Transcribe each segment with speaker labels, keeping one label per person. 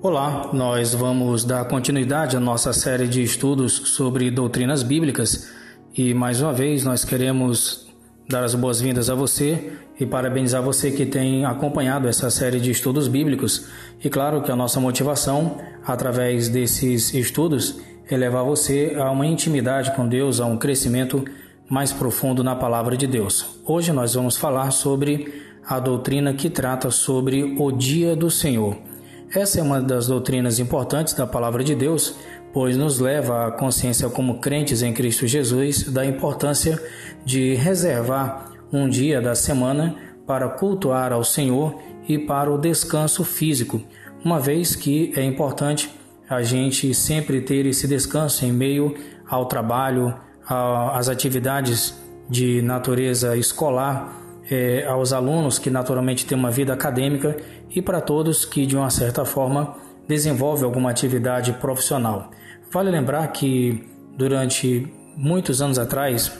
Speaker 1: Olá, nós vamos dar continuidade à nossa série de estudos sobre doutrinas bíblicas e mais uma vez nós queremos dar as boas-vindas a você e parabenizar você que tem acompanhado essa série de estudos bíblicos. E claro que a nossa motivação através desses estudos é levar você a uma intimidade com Deus, a um crescimento mais profundo na palavra de Deus. Hoje nós vamos falar sobre a doutrina que trata sobre o dia do Senhor. Essa é uma das doutrinas importantes da palavra de Deus, pois nos leva à consciência como crentes em Cristo Jesus da importância de reservar um dia da semana para cultuar ao Senhor e para o descanso físico, uma vez que é importante a gente sempre ter esse descanso em meio ao trabalho, às atividades de natureza escolar é, aos alunos que naturalmente têm uma vida acadêmica e para todos que de uma certa forma desenvolvem alguma atividade profissional. Vale lembrar que durante muitos anos atrás,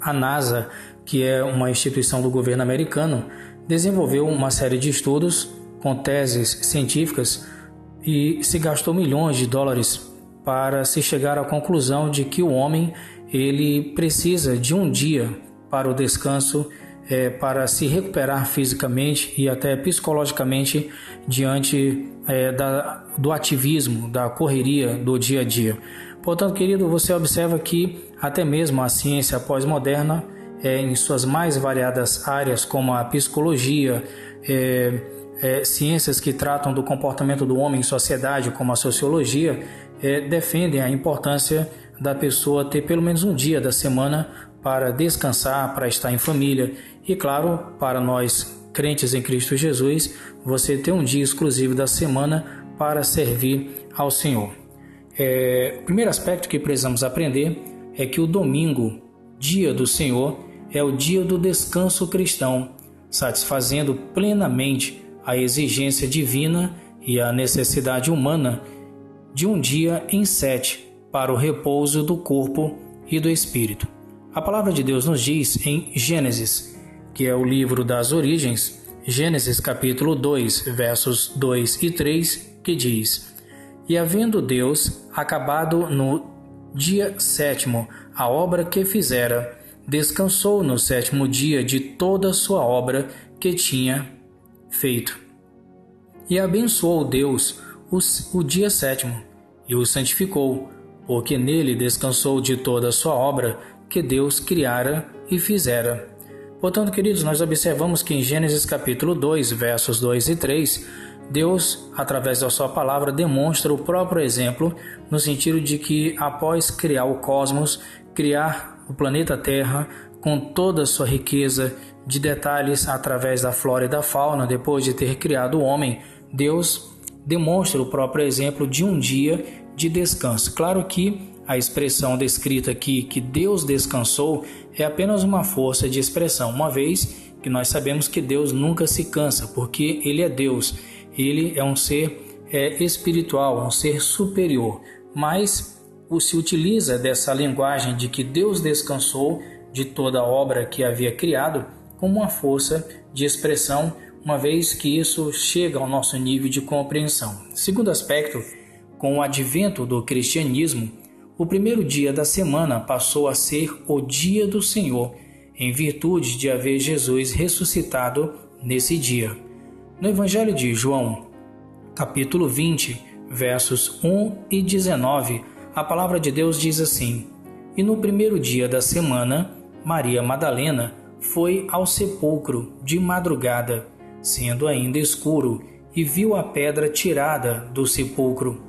Speaker 1: a NASA, que é uma instituição do governo americano, desenvolveu uma série de estudos com teses científicas e se gastou milhões de dólares para se chegar à conclusão de que o homem ele precisa de um dia para o descanso é, para se recuperar fisicamente e até psicologicamente diante é, da, do ativismo, da correria do dia a dia. Portanto, querido, você observa que até mesmo a ciência pós-moderna, é, em suas mais variadas áreas, como a psicologia, é, é, ciências que tratam do comportamento do homem em sociedade, como a sociologia, é, defendem a importância da pessoa ter pelo menos um dia da semana para descansar, para estar em família e, claro, para nós crentes em Cristo Jesus, você ter um dia exclusivo da semana para servir ao Senhor. É, o primeiro aspecto que precisamos aprender é que o domingo, dia do Senhor, é o dia do descanso cristão, satisfazendo plenamente a exigência divina e a necessidade humana de um dia em sete para o repouso do corpo e do espírito. A palavra de Deus nos diz em Gênesis, que é o livro das origens, Gênesis capítulo 2, versos 2 e 3, que diz: E havendo Deus acabado no dia sétimo a obra que fizera, descansou no sétimo dia de toda sua obra que tinha feito. E abençoou Deus o, dia sétimo e o santificou, porque nele descansou de toda sua obra que Deus criara e fizera. Portanto, queridos, nós observamos que em Gênesis capítulo 2, versos 2 e 3, Deus, através da sua palavra, demonstra o próprio exemplo no sentido de que após criar o cosmos, criar o planeta Terra com toda a sua riqueza de detalhes através da flora e da fauna, depois de ter criado o homem, Deus demonstra o próprio exemplo de um dia de descanso. Claro que a expressão descrita aqui, que Deus descansou, é apenas uma força de expressão, uma vez que nós sabemos que Deus nunca se cansa, porque Ele é Deus, Ele é um ser é, espiritual, um ser superior. Mas o se utiliza dessa linguagem de que Deus descansou de toda a obra que havia criado como uma força de expressão, uma vez que isso chega ao nosso nível de compreensão. Segundo aspecto, com o advento do cristianismo, o primeiro dia da semana passou a ser o dia do Senhor, em virtude de haver Jesus ressuscitado nesse dia. No Evangelho de João, capítulo 20, versos 1 e 19, a palavra de Deus diz assim: E no primeiro dia da semana, Maria Madalena foi ao sepulcro de madrugada, sendo ainda escuro, e viu a pedra tirada do sepulcro.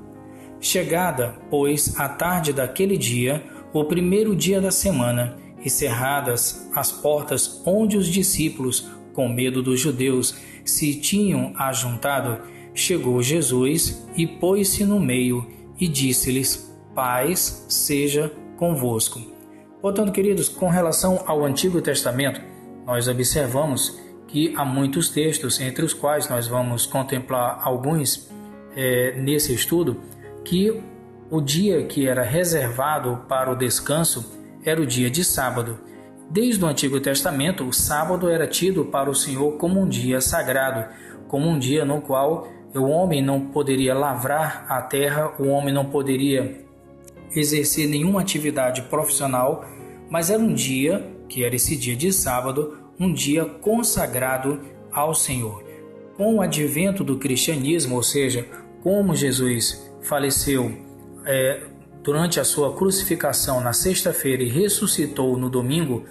Speaker 1: Chegada, pois, a tarde daquele dia, o primeiro dia da semana, e cerradas as portas onde os discípulos, com medo dos judeus, se tinham ajuntado, chegou Jesus e pôs-se no meio e disse-lhes: Paz seja convosco. Portanto, queridos, com relação ao Antigo Testamento, nós observamos que há muitos textos, entre os quais nós vamos contemplar alguns é, nesse estudo, que o dia que era reservado para o descanso era o dia de sábado. Desde o Antigo Testamento, o sábado era tido para o Senhor como um dia sagrado, como um dia no qual o homem não poderia lavrar a terra, o homem não poderia exercer nenhuma atividade profissional, mas era um dia, que era esse dia de sábado, um dia consagrado ao Senhor. Com o advento do cristianismo, ou seja, como Jesus faleceu é, durante a sua crucificação na sexta-feira e ressuscitou no domingo,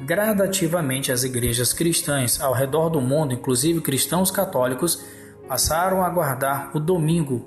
Speaker 1: gradativamente as igrejas cristãs ao redor do mundo, inclusive cristãos católicos, passaram a guardar o domingo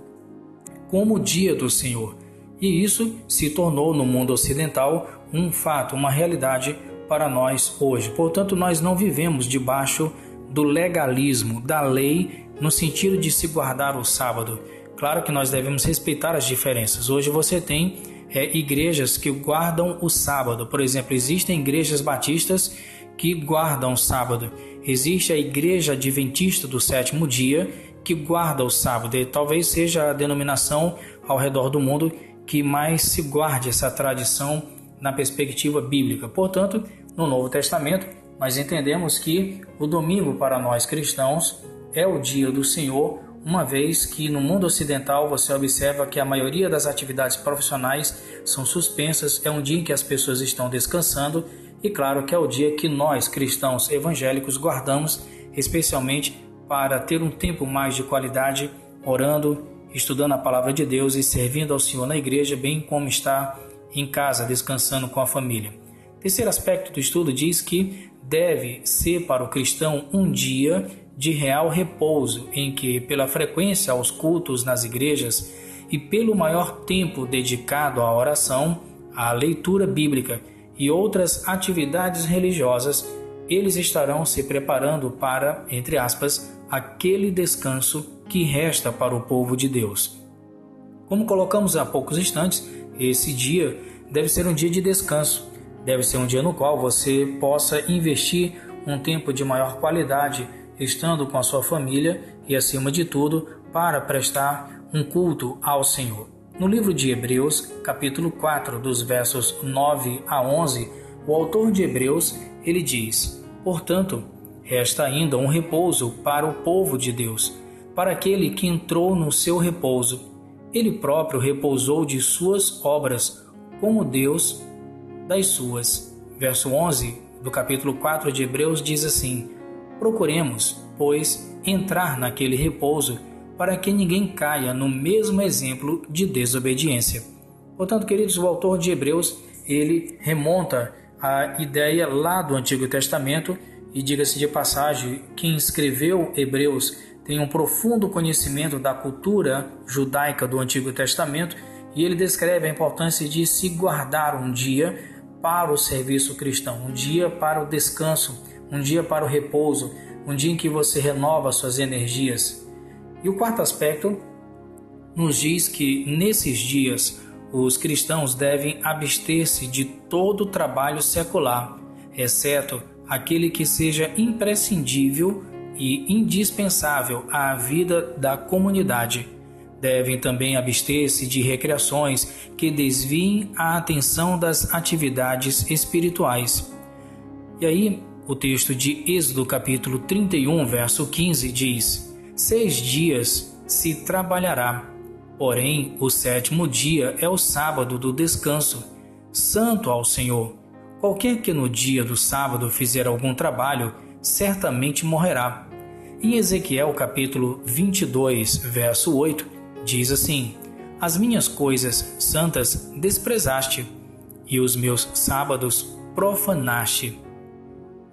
Speaker 1: como o dia do Senhor. E isso se tornou no mundo ocidental um fato, uma realidade para nós hoje. Portanto, nós não vivemos debaixo do legalismo, da lei, no sentido de se guardar o sábado. Claro que nós devemos respeitar as diferenças. Hoje você tem é, igrejas que guardam o sábado. Por exemplo, existem igrejas batistas que guardam o sábado. Existe a igreja adventista do sétimo dia que guarda o sábado. E talvez seja a denominação ao redor do mundo que mais se guarde essa tradição na perspectiva bíblica. Portanto, no Novo Testamento, nós entendemos que o domingo para nós cristãos é o dia do Senhor, uma vez que no mundo ocidental você observa que a maioria das atividades profissionais são suspensas, é um dia em que as pessoas estão descansando e claro que é o dia que nós cristãos evangélicos guardamos especialmente para ter um tempo mais de qualidade orando, estudando a palavra de Deus e servindo ao Senhor na igreja, bem como está em casa descansando com a família. Terceiro aspecto do estudo diz que deve ser para o cristão um dia de real repouso, em que, pela frequência aos cultos nas igrejas e pelo maior tempo dedicado à oração, à leitura bíblica e outras atividades religiosas, eles estarão se preparando para, entre aspas, aquele descanso que resta para o povo de Deus. Como colocamos há poucos instantes, esse dia deve ser um dia de descanso, deve ser um dia no qual você possa investir um tempo de maior qualidade estando com a sua família e, acima de tudo, para prestar um culto ao Senhor. No livro de Hebreus, capítulo 4, dos versos 9 a 11, o autor de Hebreus, ele diz: Portanto, resta ainda um repouso para o povo de Deus, para aquele que entrou no seu repouso. Ele próprio repousou de suas obras, como Deus das suas. Verso 11 do capítulo 4 de Hebreus diz assim: Procuremos, pois, entrar naquele repouso, para que ninguém caia no mesmo exemplo de desobediência. Portanto, queridos, o autor de Hebreus, ele remonta a ideia lá do Antigo Testamento e diga-se de passagem, quem escreveu Hebreus tem um profundo conhecimento da cultura judaica do Antigo Testamento e ele descreve a importância de se guardar um dia para o serviço cristão, um dia para o descanso, um dia para o repouso, um dia em que você renova suas energias. E o quarto aspecto nos diz que nesses dias os cristãos devem abster-se de todo trabalho secular, exceto aquele que seja imprescindível e indispensável à vida da comunidade. Devem também abster-se de recreações que desviem a atenção das atividades espirituais. E aí, o texto de Êxodo, capítulo 31, verso 15 diz: Seis dias se trabalhará, porém o sétimo dia é o sábado do descanso, santo ao Senhor. Qualquer que no dia do sábado fizer algum trabalho, certamente morrerá. Em Ezequiel capítulo 22, verso 8, diz assim: As minhas coisas santas desprezaste, e os meus sábados profanaste.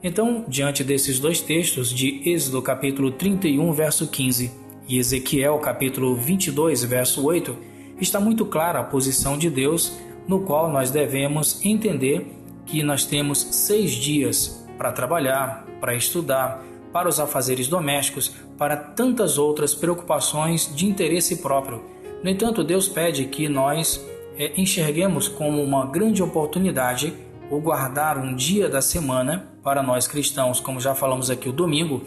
Speaker 1: Então, diante desses dois textos de Êxodo capítulo 31, verso 15 e Ezequiel capítulo 22, verso 8, está muito clara a posição de Deus, no qual nós devemos entender que nós temos seis dias para trabalhar, para estudar, para os afazeres domésticos, para tantas outras preocupações de interesse próprio. No entanto, Deus pede que nós é, enxerguemos como uma grande oportunidade o guardar um dia da semana para nós cristãos, como já falamos aqui o domingo,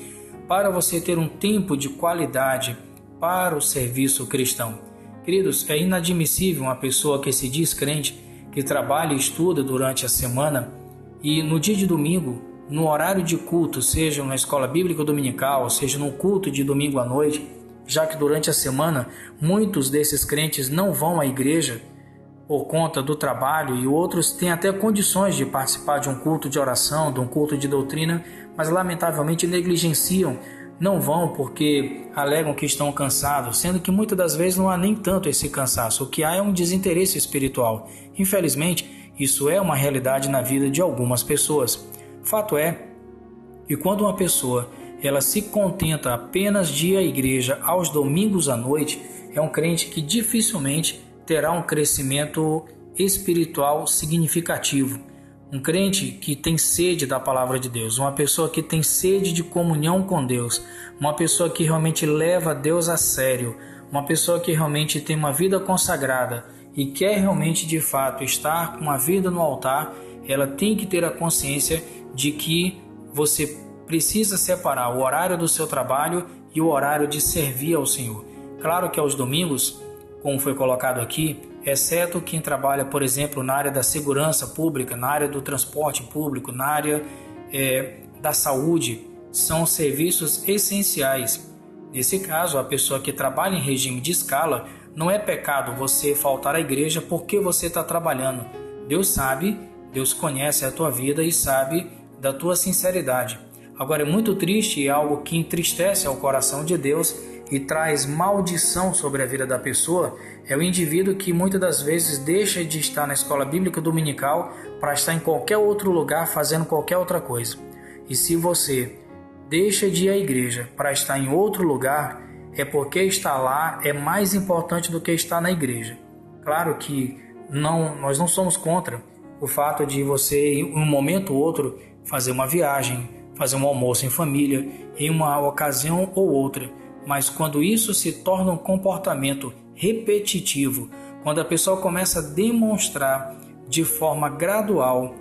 Speaker 1: para você ter um tempo de qualidade para o serviço cristão. Queridos, é inadmissível uma pessoa que se diz crente, que trabalha e estuda durante a semana e no dia de domingo, no horário de culto, seja na escola bíblica dominical, seja no culto de domingo à noite, já que durante a semana muitos desses crentes não vão à igreja por conta do trabalho e outros têm até condições de participar de um culto de oração, de um culto de doutrina, mas lamentavelmente negligenciam, não vão porque alegam que estão cansados, sendo que muitas das vezes não há nem tanto esse cansaço, o que há é um desinteresse espiritual. Infelizmente, isso é uma realidade na vida de algumas pessoas. Fato é que quando uma pessoa ela se contenta apenas de ir à igreja aos domingos à noite, é um crente que dificilmente terá um crescimento espiritual significativo. Um crente que tem sede da palavra de Deus, uma pessoa que tem sede de comunhão com Deus, uma pessoa que realmente leva Deus a sério, uma pessoa que realmente tem uma vida consagrada e quer realmente de fato estar com uma vida no altar, ela tem que ter a consciência de que você precisa separar o horário do seu trabalho e o horário de servir ao Senhor. Claro que aos domingos como foi colocado aqui, exceto quem trabalha, por exemplo, na área da segurança pública, na área do transporte público, na área é, da saúde, são serviços essenciais. Nesse caso, a pessoa que trabalha em regime de escala, não é pecado você faltar à igreja porque você está trabalhando. Deus sabe, Deus conhece a tua vida e sabe da tua sinceridade. Agora é muito triste e algo que entristece ao coração de Deus e traz maldição sobre a vida da pessoa é o indivíduo que muitas das vezes deixa de estar na escola bíblica dominical para estar em qualquer outro lugar fazendo qualquer outra coisa. E se você deixa de ir à igreja para estar em outro lugar, é porque estar lá é mais importante do que estar na igreja. Claro que não, nós não somos contra o fato de você, em um momento ou outro, fazer uma viagem, fazer um almoço em família, em uma ocasião ou outra mas quando isso se torna um comportamento repetitivo, quando a pessoa começa a demonstrar de forma gradual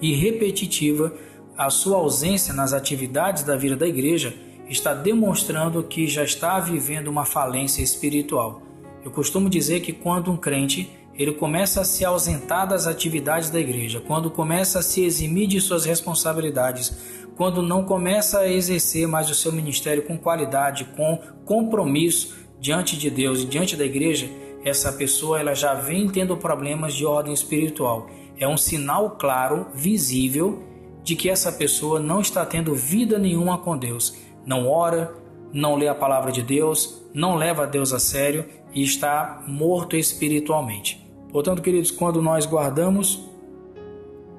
Speaker 1: e repetitiva a sua ausência nas atividades da vida da igreja, está demonstrando que já está vivendo uma falência espiritual. Eu costumo dizer que quando um crente ele começa a se ausentar das atividades da igreja, quando começa a se eximir de suas responsabilidades, quando não começa a exercer mais o seu ministério com qualidade, com compromisso diante de Deus e diante da igreja, essa pessoa ela já vem tendo problemas de ordem espiritual. É um sinal claro, visível, de que essa pessoa não está tendo vida nenhuma com Deus. Não ora, não lê a palavra de Deus, não leva Deus a sério e está morto espiritualmente. Portanto, queridos, quando nós guardamos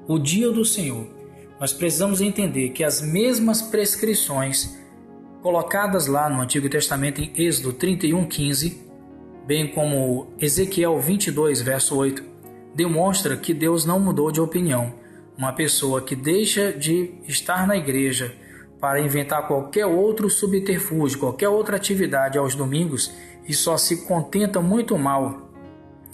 Speaker 1: o dia do Senhor, nós precisamos entender que as mesmas prescrições colocadas lá no Antigo Testamento em Êxodo 31:15, bem como Ezequiel 22 verso 8, demonstra que Deus não mudou de opinião. Uma pessoa que deixa de estar na igreja para inventar qualquer outro subterfúgio, qualquer outra atividade aos domingos e só se contenta muito mal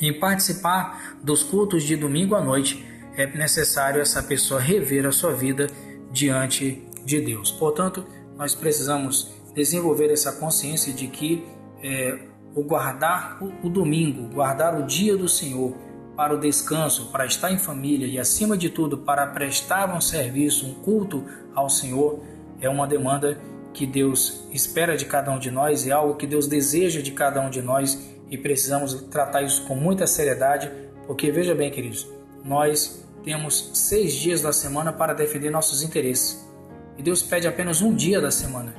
Speaker 1: em participar dos cultos de domingo à noite, é necessário essa pessoa rever a sua vida diante de Deus. Portanto, nós precisamos desenvolver essa consciência de que é, o guardar o, o domingo, guardar o dia do Senhor para o descanso, para estar em família e, acima de tudo, para prestar um serviço, um culto ao Senhor, é uma demanda que Deus espera de cada um de nós, é algo que Deus deseja de cada um de nós e precisamos tratar isso com muita seriedade, porque veja bem, queridos, nós temos seis dias da semana para defender nossos interesses. E Deus pede apenas um dia da semana.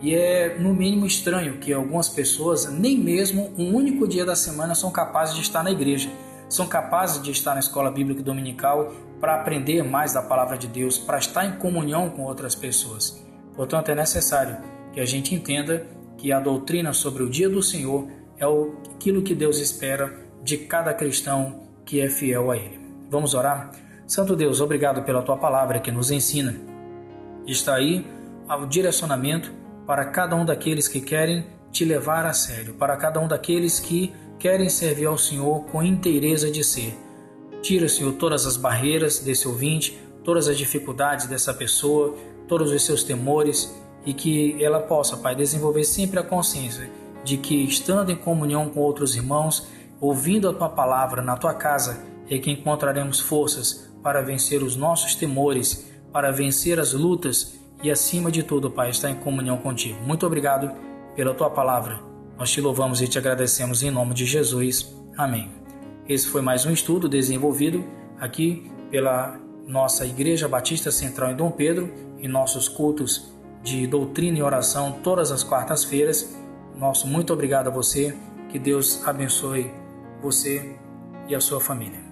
Speaker 1: E é no mínimo estranho que algumas pessoas, nem mesmo um único dia da semana, são capazes de estar na igreja, são capazes de estar na escola bíblica dominical para aprender mais da palavra de Deus, para estar em comunhão com outras pessoas. Portanto, é necessário que a gente entenda que a doutrina sobre o dia do Senhor é aquilo que Deus espera de cada cristão que é fiel a Ele. Vamos orar? Santo Deus, obrigado pela tua palavra que nos ensina. Está aí o direcionamento para cada um daqueles que querem te levar a sério, para cada um daqueles que querem servir ao Senhor com inteireza de ser. Tira, Senhor, todas as barreiras desse ouvinte, todas as dificuldades dessa pessoa, todos os seus temores e que ela possa, Pai, desenvolver sempre a consciência de que, estando em comunhão com outros irmãos, ouvindo a tua palavra na tua casa, é que encontraremos forças para vencer os nossos temores, para vencer as lutas e, acima de tudo, Pai, estar em comunhão contigo. Muito obrigado. pela tua palavra. Nós te louvamos e te agradecemos em nome de Jesus. Amém. Esse foi mais um estudo desenvolvido aqui pela nossa Igreja Batista Central em Dom Pedro, em nossos cultos de doutrina e oração todas as quartas-feiras. Nosso muito obrigado a você. Que Deus abençoe você e a sua família.